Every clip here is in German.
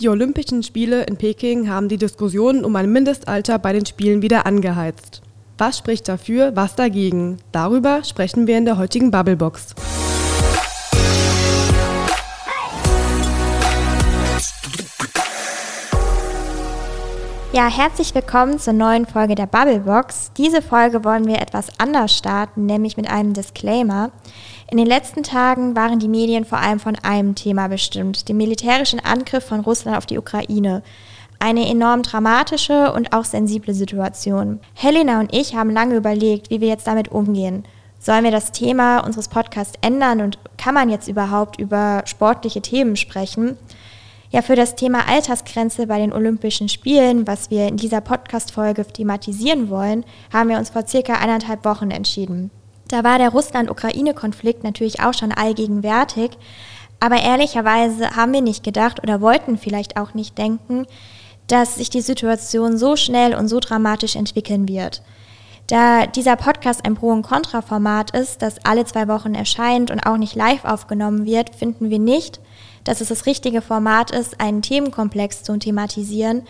Die Olympischen Spiele in Peking haben die Diskussionen um ein Mindestalter bei den Spielen wieder angeheizt. Was spricht dafür, was dagegen? Darüber sprechen wir in der heutigen Bubblebox. Ja, herzlich willkommen zur neuen Folge der Bubblebox. Diese Folge wollen wir etwas anders starten, nämlich mit einem Disclaimer. In den letzten Tagen waren die Medien vor allem von einem Thema bestimmt, dem militärischen Angriff von Russland auf die Ukraine. Eine enorm dramatische und auch sensible Situation. Helena und ich haben lange überlegt, wie wir jetzt damit umgehen. Sollen wir das Thema unseres Podcasts ändern und kann man jetzt überhaupt über sportliche Themen sprechen? Ja, für das Thema Altersgrenze bei den Olympischen Spielen, was wir in dieser Podcast-Folge thematisieren wollen, haben wir uns vor circa eineinhalb Wochen entschieden. Da war der Russland-Ukraine-Konflikt natürlich auch schon allgegenwärtig. Aber ehrlicherweise haben wir nicht gedacht oder wollten vielleicht auch nicht denken, dass sich die Situation so schnell und so dramatisch entwickeln wird. Da dieser Podcast ein Pro- und Kontra-Format ist, das alle zwei Wochen erscheint und auch nicht live aufgenommen wird, finden wir nicht, dass es das richtige Format ist, einen Themenkomplex zu thematisieren,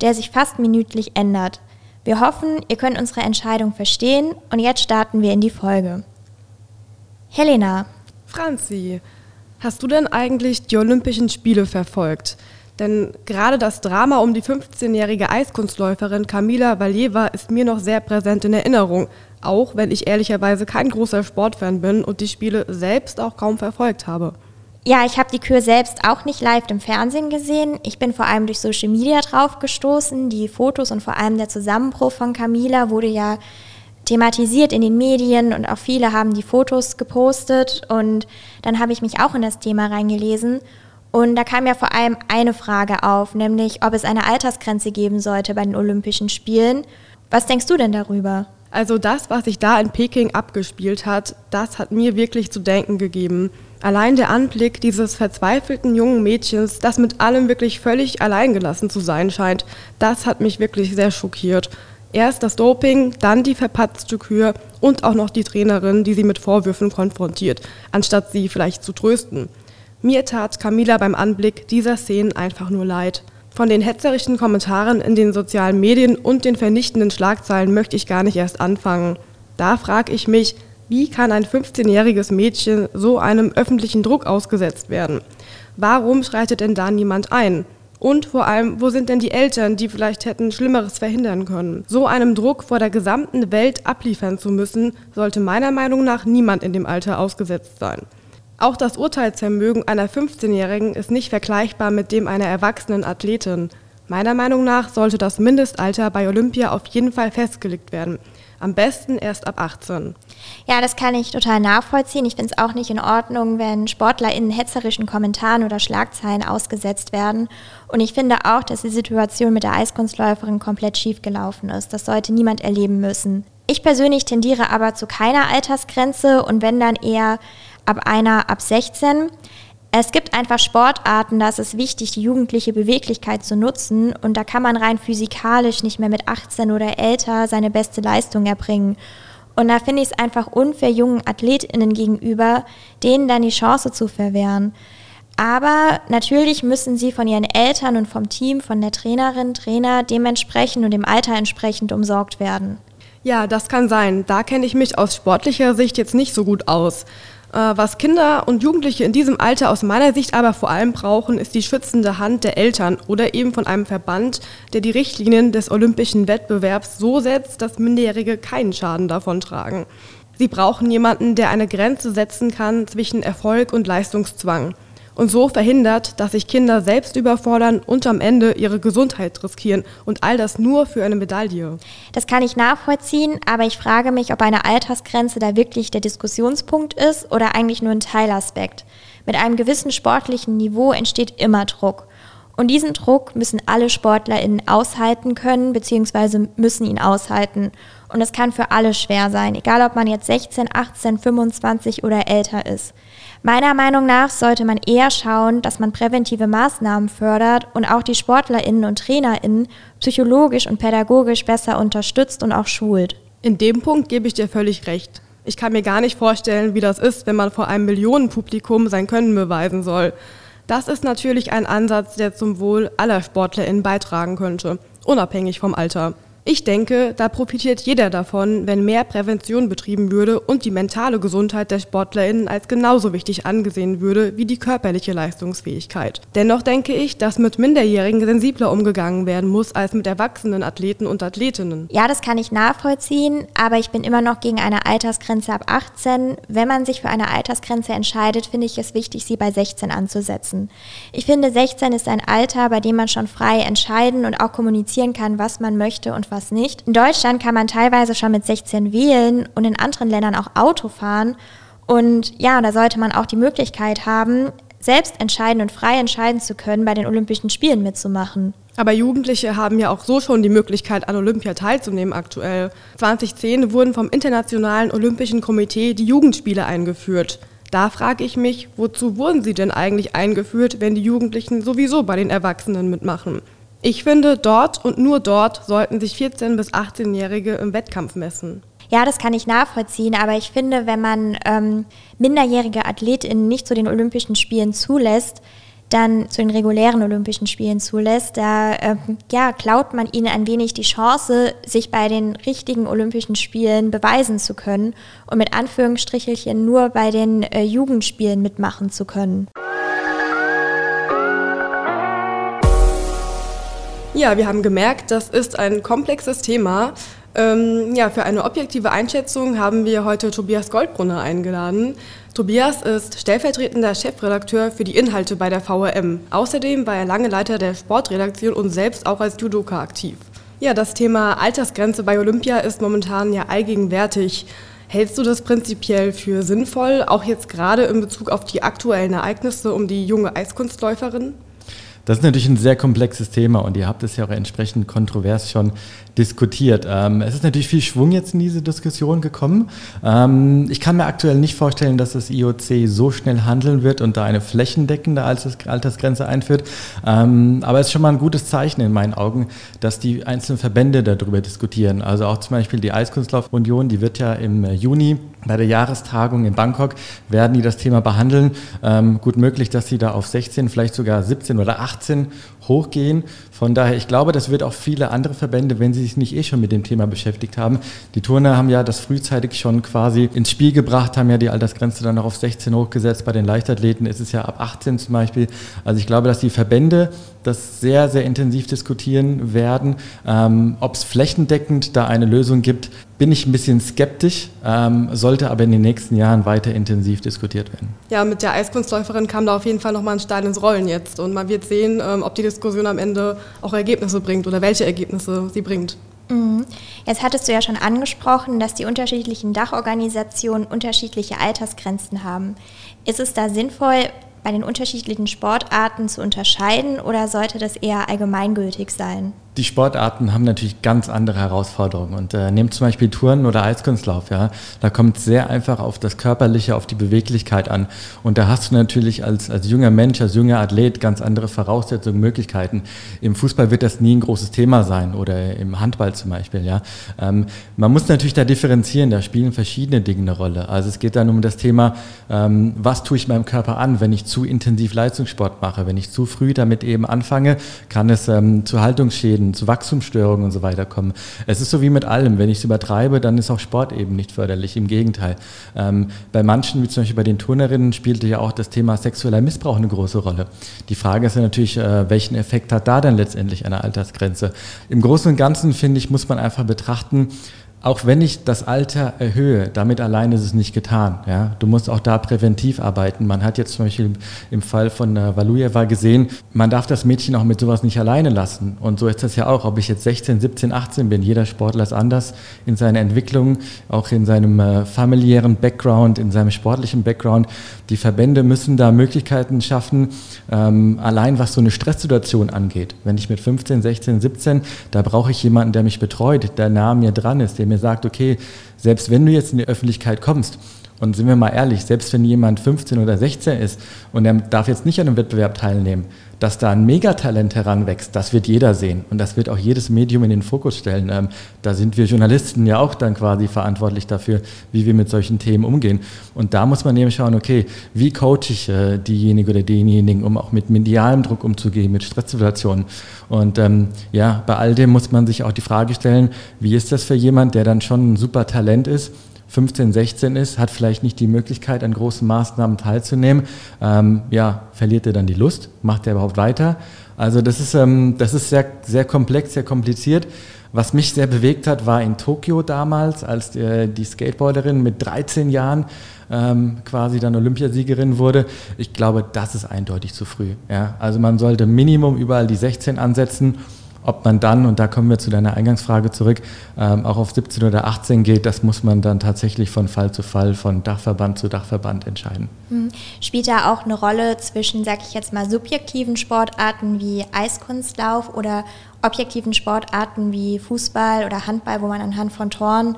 der sich fast minütlich ändert. Wir hoffen, ihr könnt unsere Entscheidung verstehen und jetzt starten wir in die Folge. Helena. Franzi, hast du denn eigentlich die Olympischen Spiele verfolgt? Denn gerade das Drama um die 15-jährige Eiskunstläuferin Kamila Valieva ist mir noch sehr präsent in Erinnerung, auch wenn ich ehrlicherweise kein großer Sportfan bin und die Spiele selbst auch kaum verfolgt habe. Ja, ich habe die Kür selbst auch nicht live im Fernsehen gesehen. Ich bin vor allem durch Social Media drauf gestoßen. Die Fotos und vor allem der Zusammenbruch von Camila wurde ja thematisiert in den Medien und auch viele haben die Fotos gepostet. Und dann habe ich mich auch in das Thema reingelesen. Und da kam ja vor allem eine Frage auf, nämlich ob es eine Altersgrenze geben sollte bei den Olympischen Spielen. Was denkst du denn darüber? Also das, was sich da in Peking abgespielt hat, das hat mir wirklich zu denken gegeben. Allein der Anblick dieses verzweifelten jungen Mädchens, das mit allem wirklich völlig alleingelassen zu sein scheint, das hat mich wirklich sehr schockiert. Erst das Doping, dann die verpatzte Kür und auch noch die Trainerin, die sie mit Vorwürfen konfrontiert, anstatt sie vielleicht zu trösten. Mir tat Camila beim Anblick dieser Szenen einfach nur leid. Von den hetzerischen Kommentaren in den sozialen Medien und den vernichtenden Schlagzeilen möchte ich gar nicht erst anfangen. Da frage ich mich, wie kann ein 15-jähriges Mädchen so einem öffentlichen Druck ausgesetzt werden? Warum schreitet denn da niemand ein? Und vor allem, wo sind denn die Eltern, die vielleicht hätten Schlimmeres verhindern können? So einem Druck vor der gesamten Welt abliefern zu müssen, sollte meiner Meinung nach niemand in dem Alter ausgesetzt sein. Auch das Urteilsvermögen einer 15-Jährigen ist nicht vergleichbar mit dem einer erwachsenen Athletin. Meiner Meinung nach sollte das Mindestalter bei Olympia auf jeden Fall festgelegt werden. Am besten erst ab 18. Ja, das kann ich total nachvollziehen. Ich finde es auch nicht in Ordnung, wenn Sportler in hetzerischen Kommentaren oder Schlagzeilen ausgesetzt werden. Und ich finde auch, dass die Situation mit der Eiskunstläuferin komplett schief gelaufen ist. Das sollte niemand erleben müssen. Ich persönlich tendiere aber zu keiner Altersgrenze und wenn dann eher ab einer ab 16. Es gibt einfach Sportarten, da ist es wichtig, die jugendliche Beweglichkeit zu nutzen und da kann man rein physikalisch nicht mehr mit 18 oder älter seine beste Leistung erbringen. Und da finde ich es einfach unfair jungen AthletInnen gegenüber, denen dann die Chance zu verwehren. Aber natürlich müssen sie von ihren Eltern und vom Team, von der Trainerin, Trainer dementsprechend und dem Alter entsprechend umsorgt werden. Ja, das kann sein. Da kenne ich mich aus sportlicher Sicht jetzt nicht so gut aus. Äh, was Kinder und Jugendliche in diesem Alter aus meiner Sicht aber vor allem brauchen, ist die schützende Hand der Eltern oder eben von einem Verband, der die Richtlinien des olympischen Wettbewerbs so setzt, dass Minderjährige keinen Schaden davon tragen. Sie brauchen jemanden, der eine Grenze setzen kann zwischen Erfolg und Leistungszwang und so verhindert, dass sich Kinder selbst überfordern und am Ende ihre Gesundheit riskieren und all das nur für eine Medaille. Das kann ich nachvollziehen, aber ich frage mich, ob eine Altersgrenze da wirklich der Diskussionspunkt ist oder eigentlich nur ein Teilaspekt. Mit einem gewissen sportlichen Niveau entsteht immer Druck. Und diesen Druck müssen alle SportlerInnen aushalten können, beziehungsweise müssen ihn aushalten. Und es kann für alle schwer sein, egal ob man jetzt 16, 18, 25 oder älter ist. Meiner Meinung nach sollte man eher schauen, dass man präventive Maßnahmen fördert und auch die Sportlerinnen und Trainerinnen psychologisch und pädagogisch besser unterstützt und auch schult. In dem Punkt gebe ich dir völlig recht. Ich kann mir gar nicht vorstellen, wie das ist, wenn man vor einem Millionenpublikum sein Können beweisen soll. Das ist natürlich ein Ansatz, der zum Wohl aller SportlerInnen beitragen könnte, unabhängig vom Alter. Ich denke, da profitiert jeder davon, wenn mehr Prävention betrieben würde und die mentale Gesundheit der SportlerInnen als genauso wichtig angesehen würde wie die körperliche Leistungsfähigkeit. Dennoch denke ich, dass mit Minderjährigen sensibler umgegangen werden muss als mit erwachsenen Athleten und Athletinnen. Ja, das kann ich nachvollziehen, aber ich bin immer noch gegen eine Altersgrenze ab 18. Wenn man sich für eine Altersgrenze entscheidet, finde ich es wichtig, sie bei 16 anzusetzen. Ich finde, 16 ist ein Alter, bei dem man schon frei entscheiden und auch kommunizieren kann, was man möchte und was was nicht. In Deutschland kann man teilweise schon mit 16 wählen und in anderen Ländern auch Auto fahren. Und ja, da sollte man auch die Möglichkeit haben, selbst entscheiden und frei entscheiden zu können, bei den Olympischen Spielen mitzumachen. Aber Jugendliche haben ja auch so schon die Möglichkeit, an Olympia teilzunehmen aktuell. 2010 wurden vom Internationalen Olympischen Komitee die Jugendspiele eingeführt. Da frage ich mich, wozu wurden sie denn eigentlich eingeführt, wenn die Jugendlichen sowieso bei den Erwachsenen mitmachen? Ich finde, dort und nur dort sollten sich 14- bis 18-Jährige im Wettkampf messen. Ja, das kann ich nachvollziehen, aber ich finde, wenn man ähm, minderjährige AthletInnen nicht zu den Olympischen Spielen zulässt, dann zu den regulären Olympischen Spielen zulässt, da äh, ja, klaut man ihnen ein wenig die Chance, sich bei den richtigen Olympischen Spielen beweisen zu können und mit Anführungsstrichelchen nur bei den äh, Jugendspielen mitmachen zu können. Ja, wir haben gemerkt, das ist ein komplexes Thema. Ähm, ja, für eine objektive Einschätzung haben wir heute Tobias Goldbrunner eingeladen. Tobias ist stellvertretender Chefredakteur für die Inhalte bei der VRM. Außerdem war er lange Leiter der Sportredaktion und selbst auch als Judoka aktiv. Ja, das Thema Altersgrenze bei Olympia ist momentan ja allgegenwärtig. Hältst du das prinzipiell für sinnvoll, auch jetzt gerade in Bezug auf die aktuellen Ereignisse um die junge Eiskunstläuferin? Das ist natürlich ein sehr komplexes Thema und ihr habt es ja auch entsprechend kontrovers schon diskutiert. Ähm, es ist natürlich viel Schwung jetzt in diese Diskussion gekommen. Ähm, ich kann mir aktuell nicht vorstellen, dass das IOC so schnell handeln wird und da eine flächendeckende Altersgrenze einführt. Ähm, aber es ist schon mal ein gutes Zeichen in meinen Augen, dass die einzelnen Verbände darüber diskutieren. Also auch zum Beispiel die Eiskunstlaufunion, die wird ja im Juni bei der Jahrestagung in Bangkok werden die das Thema behandeln. Ähm, gut möglich, dass sie da auf 16, vielleicht sogar 17 oder 18 hochgehen. Von daher, ich glaube, das wird auch viele andere Verbände, wenn sie sich nicht eh schon mit dem Thema beschäftigt haben. Die Turner haben ja das frühzeitig schon quasi ins Spiel gebracht, haben ja die Altersgrenze dann noch auf 16 hochgesetzt. Bei den Leichtathleten ist es ja ab 18 zum Beispiel. Also ich glaube, dass die Verbände das sehr, sehr intensiv diskutieren werden. Ähm, Ob es flächendeckend da eine Lösung gibt, bin ich ein bisschen skeptisch, ähm, sollte aber in den nächsten Jahren weiter intensiv diskutiert werden. Ja, mit der Eiskunstläuferin kam da auf jeden Fall nochmal ein Stein ins Rollen jetzt und man wird sehen, ähm, ob die Diskussion am Ende auch Ergebnisse bringt oder welche Ergebnisse sie bringt. Mhm. Jetzt hattest du ja schon angesprochen, dass die unterschiedlichen Dachorganisationen unterschiedliche Altersgrenzen haben. Ist es da sinnvoll, bei den unterschiedlichen Sportarten zu unterscheiden oder sollte das eher allgemeingültig sein? Die Sportarten haben natürlich ganz andere Herausforderungen. Und äh, nehmt zum Beispiel Touren oder Eiskunstlauf, ja. Da kommt es sehr einfach auf das Körperliche, auf die Beweglichkeit an. Und da hast du natürlich als, als junger Mensch, als junger Athlet ganz andere Voraussetzungen, Möglichkeiten. Im Fußball wird das nie ein großes Thema sein oder im Handball zum Beispiel, ja. Ähm, man muss natürlich da differenzieren, da spielen verschiedene Dinge eine Rolle. Also es geht dann um das Thema, ähm, was tue ich meinem Körper an, wenn ich zu intensiv Leistungssport mache, wenn ich zu früh damit eben anfange, kann es ähm, zu Haltungsschäden zu Wachstumsstörungen und so weiter kommen. Es ist so wie mit allem, wenn ich es übertreibe, dann ist auch Sport eben nicht förderlich, im Gegenteil. Ähm, bei manchen, wie zum Beispiel bei den Turnerinnen, spielte ja auch das Thema sexueller Missbrauch eine große Rolle. Die Frage ist ja natürlich, äh, welchen Effekt hat da dann letztendlich eine Altersgrenze? Im Großen und Ganzen, finde ich, muss man einfach betrachten, auch wenn ich das Alter erhöhe, damit allein ist es nicht getan. Ja? Du musst auch da präventiv arbeiten. Man hat jetzt zum Beispiel im Fall von Valujeva gesehen, man darf das Mädchen auch mit sowas nicht alleine lassen. Und so ist das ja auch, ob ich jetzt 16, 17, 18 bin. Jeder Sportler ist anders in seiner Entwicklung, auch in seinem äh, familiären Background, in seinem sportlichen Background. Die Verbände müssen da Möglichkeiten schaffen, ähm, allein was so eine Stresssituation angeht. Wenn ich mit 15, 16, 17, da brauche ich jemanden, der mich betreut, der nah an mir dran ist, der mir sagt, okay, selbst wenn du jetzt in die Öffentlichkeit kommst, und sind wir mal ehrlich, selbst wenn jemand 15 oder 16 ist und er darf jetzt nicht an einem Wettbewerb teilnehmen, dass da ein Megatalent heranwächst, das wird jeder sehen und das wird auch jedes Medium in den Fokus stellen. Ähm, da sind wir Journalisten ja auch dann quasi verantwortlich dafür, wie wir mit solchen Themen umgehen. Und da muss man eben schauen, okay, wie coache ich äh, diejenige oder denjenigen, um auch mit medialem Druck umzugehen, mit Stresssituationen. Und ähm, ja, bei all dem muss man sich auch die Frage stellen, wie ist das für jemand, der dann schon ein super Talent ist, 15, 16 ist, hat vielleicht nicht die Möglichkeit, an großen Maßnahmen teilzunehmen. Ähm, ja, verliert er dann die Lust? Macht er überhaupt weiter? Also das ist, ähm, das ist sehr, sehr komplex, sehr kompliziert. Was mich sehr bewegt hat, war in Tokio damals, als die, die Skateboarderin mit 13 Jahren ähm, quasi dann Olympiasiegerin wurde. Ich glaube, das ist eindeutig zu früh. Ja? Also man sollte Minimum überall die 16 ansetzen ob man dann, und da kommen wir zu deiner Eingangsfrage zurück, ähm, auch auf 17 oder 18 geht, das muss man dann tatsächlich von Fall zu Fall, von Dachverband zu Dachverband entscheiden. Mhm. Spielt da auch eine Rolle zwischen, sag ich jetzt mal, subjektiven Sportarten wie Eiskunstlauf oder objektiven Sportarten wie Fußball oder Handball, wo man anhand von Toren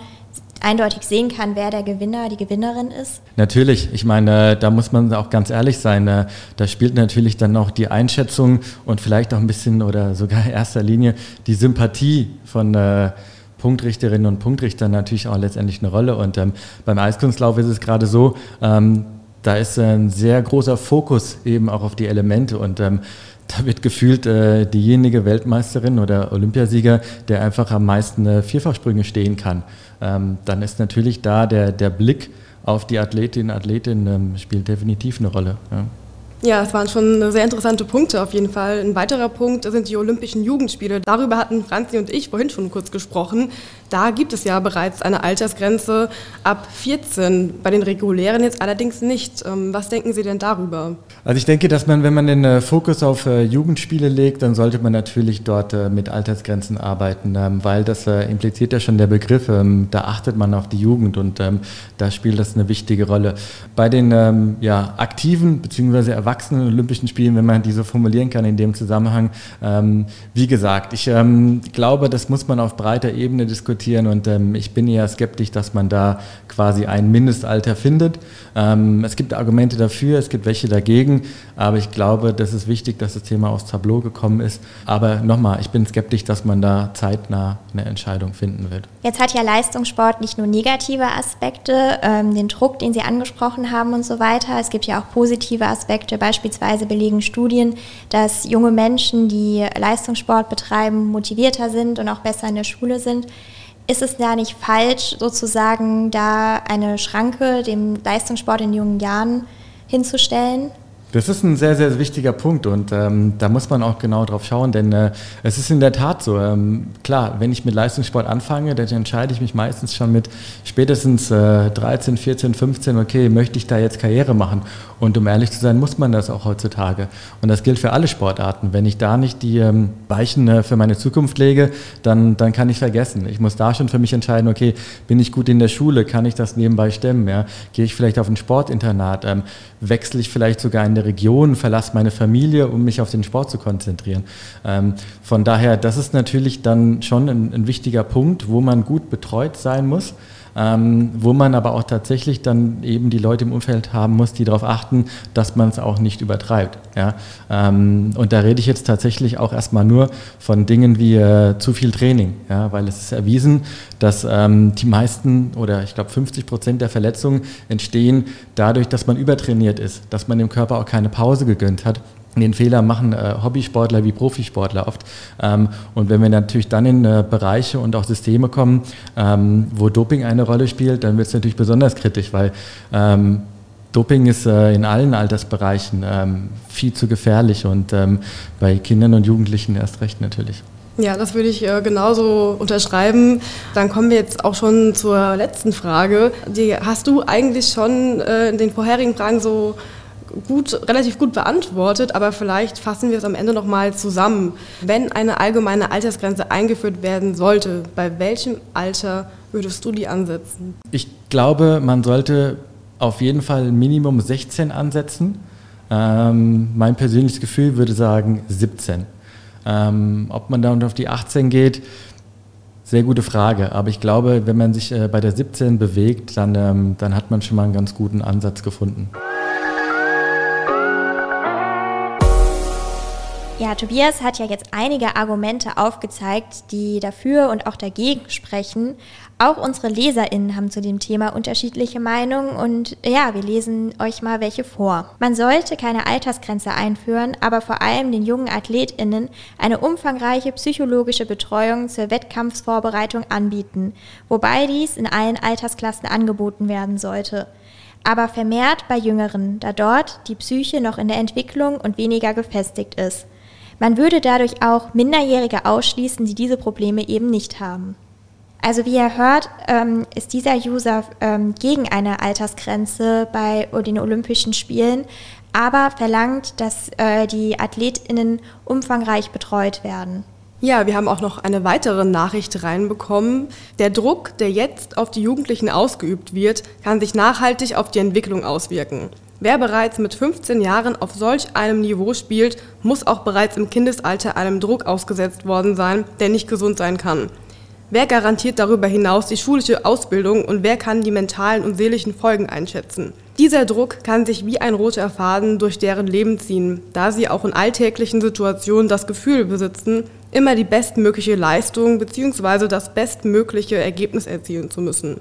eindeutig sehen kann, wer der Gewinner, die Gewinnerin ist? Natürlich. Ich meine, da muss man auch ganz ehrlich sein. Da spielt natürlich dann auch die Einschätzung und vielleicht auch ein bisschen oder sogar in erster Linie die Sympathie von äh, Punktrichterinnen und Punktrichtern natürlich auch letztendlich eine Rolle. Und ähm, beim Eiskunstlauf ist es gerade so, ähm, da ist ein sehr großer Fokus eben auch auf die Elemente und ähm, da wird gefühlt äh, diejenige Weltmeisterin oder Olympiasieger, der einfach am meisten äh, Vierfachsprünge stehen kann. Ähm, dann ist natürlich da der, der Blick auf die Athletin, Athletin ähm, spielt definitiv eine Rolle. Ja. Ja, es waren schon sehr interessante Punkte auf jeden Fall. Ein weiterer Punkt sind die Olympischen Jugendspiele. Darüber hatten Franzi und ich vorhin schon kurz gesprochen. Da gibt es ja bereits eine Altersgrenze ab 14, bei den regulären jetzt allerdings nicht. Ähm, was denken Sie denn darüber? Also ich denke, dass man, wenn man den äh, Fokus auf äh, Jugendspiele legt, dann sollte man natürlich dort äh, mit Altersgrenzen arbeiten, ähm, weil das impliziert ja schon der Begriff, ähm, da achtet man auf die Jugend und da spielt das eine wichtige Rolle. Bei den ja, aktiven bzw. Erwachsenen Olympischen Spielen, wenn man die so formulieren kann in dem Zusammenhang. Wie gesagt, ich glaube, das muss man auf breiter Ebene diskutieren und ähm, ich bin eher skeptisch, dass man da quasi ein Mindestalter findet. Ähm, es gibt Argumente dafür, es gibt welche dagegen, aber ich glaube, das ist wichtig, dass das Thema aufs Tableau gekommen ist. Aber nochmal, ich bin skeptisch, dass man da zeitnah eine Entscheidung finden wird. Jetzt hat ja Leistungssport nicht nur negative Aspekte, ähm, den Druck, den Sie angesprochen haben und so weiter. Es gibt ja auch positive Aspekte Beispielsweise belegen Studien, dass junge Menschen, die Leistungssport betreiben, motivierter sind und auch besser in der Schule sind. Ist es da nicht falsch, sozusagen da eine Schranke dem Leistungssport in jungen Jahren hinzustellen? Das ist ein sehr, sehr wichtiger Punkt und ähm, da muss man auch genau drauf schauen, denn äh, es ist in der Tat so. Ähm, klar, wenn ich mit Leistungssport anfange, dann entscheide ich mich meistens schon mit spätestens äh, 13, 14, 15, okay, möchte ich da jetzt Karriere machen? Und um ehrlich zu sein, muss man das auch heutzutage. Und das gilt für alle Sportarten. Wenn ich da nicht die ähm, Weichen äh, für meine Zukunft lege, dann, dann kann ich vergessen. Ich muss da schon für mich entscheiden, okay, bin ich gut in der Schule, kann ich das nebenbei stemmen? Ja? Gehe ich vielleicht auf ein Sportinternat? Ähm, wechsle ich vielleicht sogar in der Region, verlasse meine Familie, um mich auf den Sport zu konzentrieren. Ähm, von daher, das ist natürlich dann schon ein, ein wichtiger Punkt, wo man gut betreut sein muss ähm, wo man aber auch tatsächlich dann eben die Leute im Umfeld haben muss, die darauf achten, dass man es auch nicht übertreibt. Ja? Ähm, und da rede ich jetzt tatsächlich auch erstmal nur von Dingen wie äh, zu viel Training, ja? weil es ist erwiesen, dass ähm, die meisten oder ich glaube 50 Prozent der Verletzungen entstehen dadurch, dass man übertrainiert ist, dass man dem Körper auch keine Pause gegönnt hat den Fehler machen äh, Hobbysportler wie Profisportler oft. Ähm, und wenn wir natürlich dann in äh, Bereiche und auch Systeme kommen, ähm, wo Doping eine Rolle spielt, dann wird es natürlich besonders kritisch, weil ähm, Doping ist äh, in allen Altersbereichen ähm, viel zu gefährlich und ähm, bei Kindern und Jugendlichen erst recht natürlich. Ja, das würde ich äh, genauso unterschreiben. Dann kommen wir jetzt auch schon zur letzten Frage. Die hast du eigentlich schon äh, in den vorherigen Fragen so gut, relativ gut beantwortet, aber vielleicht fassen wir es am Ende nochmal zusammen. Wenn eine allgemeine Altersgrenze eingeführt werden sollte, bei welchem Alter würdest du die ansetzen? Ich glaube, man sollte auf jeden Fall Minimum 16 ansetzen. Ähm, mein persönliches Gefühl würde sagen 17. Ähm, ob man dann auf die 18 geht, sehr gute Frage. Aber ich glaube, wenn man sich äh, bei der 17 bewegt, dann, ähm, dann hat man schon mal einen ganz guten Ansatz gefunden. Ja, Tobias hat ja jetzt einige Argumente aufgezeigt, die dafür und auch dagegen sprechen. Auch unsere LeserInnen haben zu dem Thema unterschiedliche Meinungen und ja, wir lesen euch mal welche vor. Man sollte keine Altersgrenze einführen, aber vor allem den jungen AthletInnen eine umfangreiche psychologische Betreuung zur Wettkampfsvorbereitung anbieten, wobei dies in allen Altersklassen angeboten werden sollte aber vermehrt bei Jüngeren, da dort die Psyche noch in der Entwicklung und weniger gefestigt ist. Man würde dadurch auch Minderjährige ausschließen, die diese Probleme eben nicht haben. Also wie ihr hört, ähm, ist dieser User ähm, gegen eine Altersgrenze bei den Olympischen Spielen, aber verlangt, dass äh, die Athletinnen umfangreich betreut werden. Ja, wir haben auch noch eine weitere Nachricht reinbekommen. Der Druck, der jetzt auf die Jugendlichen ausgeübt wird, kann sich nachhaltig auf die Entwicklung auswirken. Wer bereits mit 15 Jahren auf solch einem Niveau spielt, muss auch bereits im Kindesalter einem Druck ausgesetzt worden sein, der nicht gesund sein kann. Wer garantiert darüber hinaus die schulische Ausbildung und wer kann die mentalen und seelischen Folgen einschätzen? Dieser Druck kann sich wie ein roter Faden durch deren Leben ziehen, da sie auch in alltäglichen Situationen das Gefühl besitzen, immer die bestmögliche Leistung bzw. das bestmögliche Ergebnis erzielen zu müssen.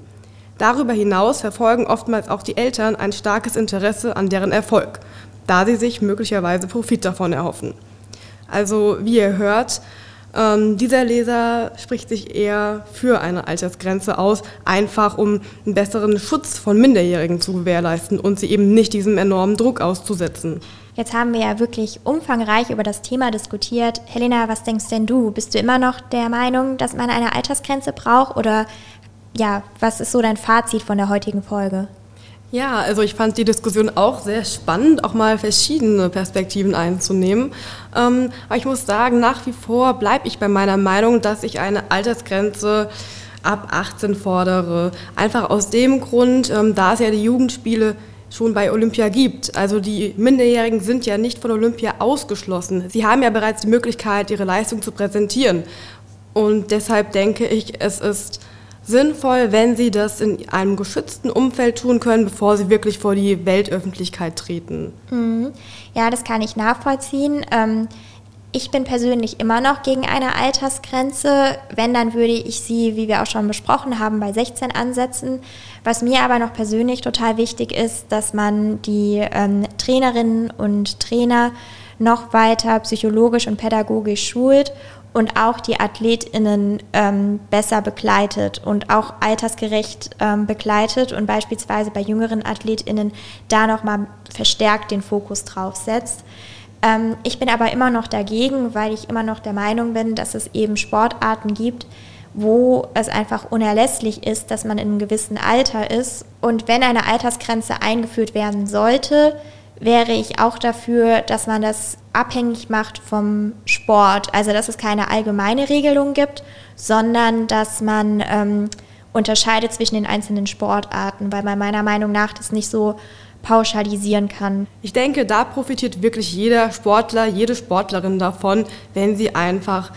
Darüber hinaus verfolgen oftmals auch die Eltern ein starkes Interesse an deren Erfolg, da sie sich möglicherweise Profit davon erhoffen. Also wie ihr hört, ähm, dieser Leser spricht sich eher für eine Altersgrenze aus, einfach um einen besseren Schutz von Minderjährigen zu gewährleisten und sie eben nicht diesem enormen Druck auszusetzen. Jetzt haben wir ja wirklich umfangreich über das Thema diskutiert. Helena, was denkst denn du? Bist du immer noch der Meinung, dass man eine Altersgrenze braucht oder ja, was ist so dein Fazit von der heutigen Folge? Ja, also ich fand die Diskussion auch sehr spannend, auch mal verschiedene Perspektiven einzunehmen. Ähm, aber ich muss sagen, nach wie vor bleibe ich bei meiner Meinung, dass ich eine Altersgrenze ab 18 fordere. Einfach aus dem Grund, ähm, da es ja die Jugendspiele schon bei Olympia gibt. Also die Minderjährigen sind ja nicht von Olympia ausgeschlossen. Sie haben ja bereits die Möglichkeit, ihre Leistung zu präsentieren. Und deshalb denke ich, es ist sinnvoll, wenn sie das in einem geschützten Umfeld tun können, bevor sie wirklich vor die Weltöffentlichkeit treten. Mhm. Ja, das kann ich nachvollziehen. Ähm, ich bin persönlich immer noch gegen eine Altersgrenze. Wenn, dann würde ich sie, wie wir auch schon besprochen haben, bei 16 ansetzen. Was mir aber noch persönlich total wichtig ist, dass man die ähm, Trainerinnen und Trainer noch weiter psychologisch und pädagogisch schult und auch die AthletInnen ähm, besser begleitet und auch altersgerecht ähm, begleitet und beispielsweise bei jüngeren AthletInnen da nochmal verstärkt den Fokus drauf setzt. Ähm, ich bin aber immer noch dagegen, weil ich immer noch der Meinung bin, dass es eben Sportarten gibt, wo es einfach unerlässlich ist, dass man in einem gewissen Alter ist. Und wenn eine Altersgrenze eingeführt werden sollte, wäre ich auch dafür, dass man das abhängig macht vom Sport. Also dass es keine allgemeine Regelung gibt, sondern dass man ähm, unterscheidet zwischen den einzelnen Sportarten, weil man meiner Meinung nach das nicht so pauschalisieren kann. Ich denke, da profitiert wirklich jeder Sportler, jede Sportlerin davon, wenn sie einfach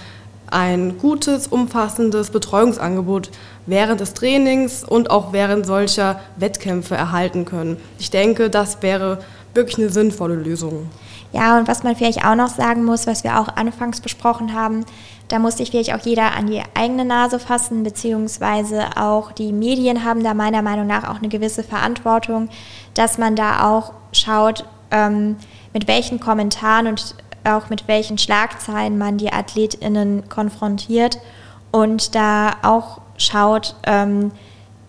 ein gutes, umfassendes Betreuungsangebot während des Trainings und auch während solcher Wettkämpfe erhalten können. Ich denke, das wäre wirklich eine sinnvolle Lösung. Ja, und was man vielleicht auch noch sagen muss, was wir auch anfangs besprochen haben, da muss sich vielleicht auch jeder an die eigene Nase fassen, beziehungsweise auch die Medien haben da meiner Meinung nach auch eine gewisse Verantwortung, dass man da auch schaut, ähm, mit welchen Kommentaren und auch mit welchen Schlagzeilen man die AthletInnen konfrontiert und da auch schaut, ähm,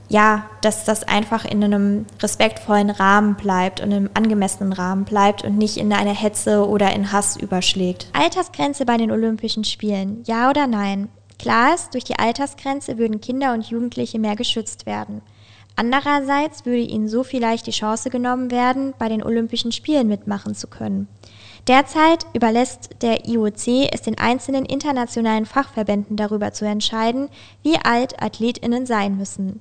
ja, dass das einfach in einem respektvollen Rahmen bleibt und im angemessenen Rahmen bleibt und nicht in einer Hetze oder in Hass überschlägt. Altersgrenze bei den Olympischen Spielen, ja oder nein? Klar ist, durch die Altersgrenze würden Kinder und Jugendliche mehr geschützt werden. Andererseits würde ihnen so vielleicht die Chance genommen werden, bei den Olympischen Spielen mitmachen zu können. Derzeit überlässt der IOC es den einzelnen internationalen Fachverbänden darüber zu entscheiden, wie alt Athletinnen sein müssen.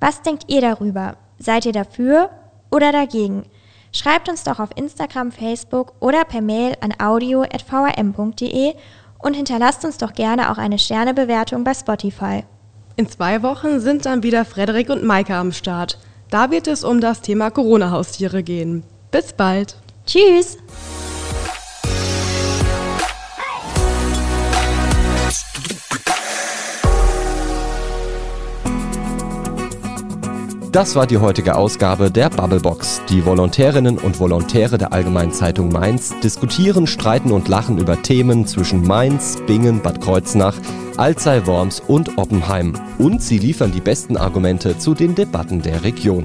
Was denkt ihr darüber? Seid ihr dafür oder dagegen? Schreibt uns doch auf Instagram, Facebook oder per Mail an audio.vrm.de und hinterlasst uns doch gerne auch eine Sternebewertung bei Spotify. In zwei Wochen sind dann wieder Frederik und Maike am Start. Da wird es um das Thema Corona-Haustiere gehen. Bis bald. Tschüss. Das war die heutige Ausgabe der Bubblebox. Die Volontärinnen und Volontäre der Allgemeinen Zeitung Mainz diskutieren, streiten und lachen über Themen zwischen Mainz, Bingen, Bad Kreuznach, Alzey, Worms und Oppenheim. Und sie liefern die besten Argumente zu den Debatten der Region.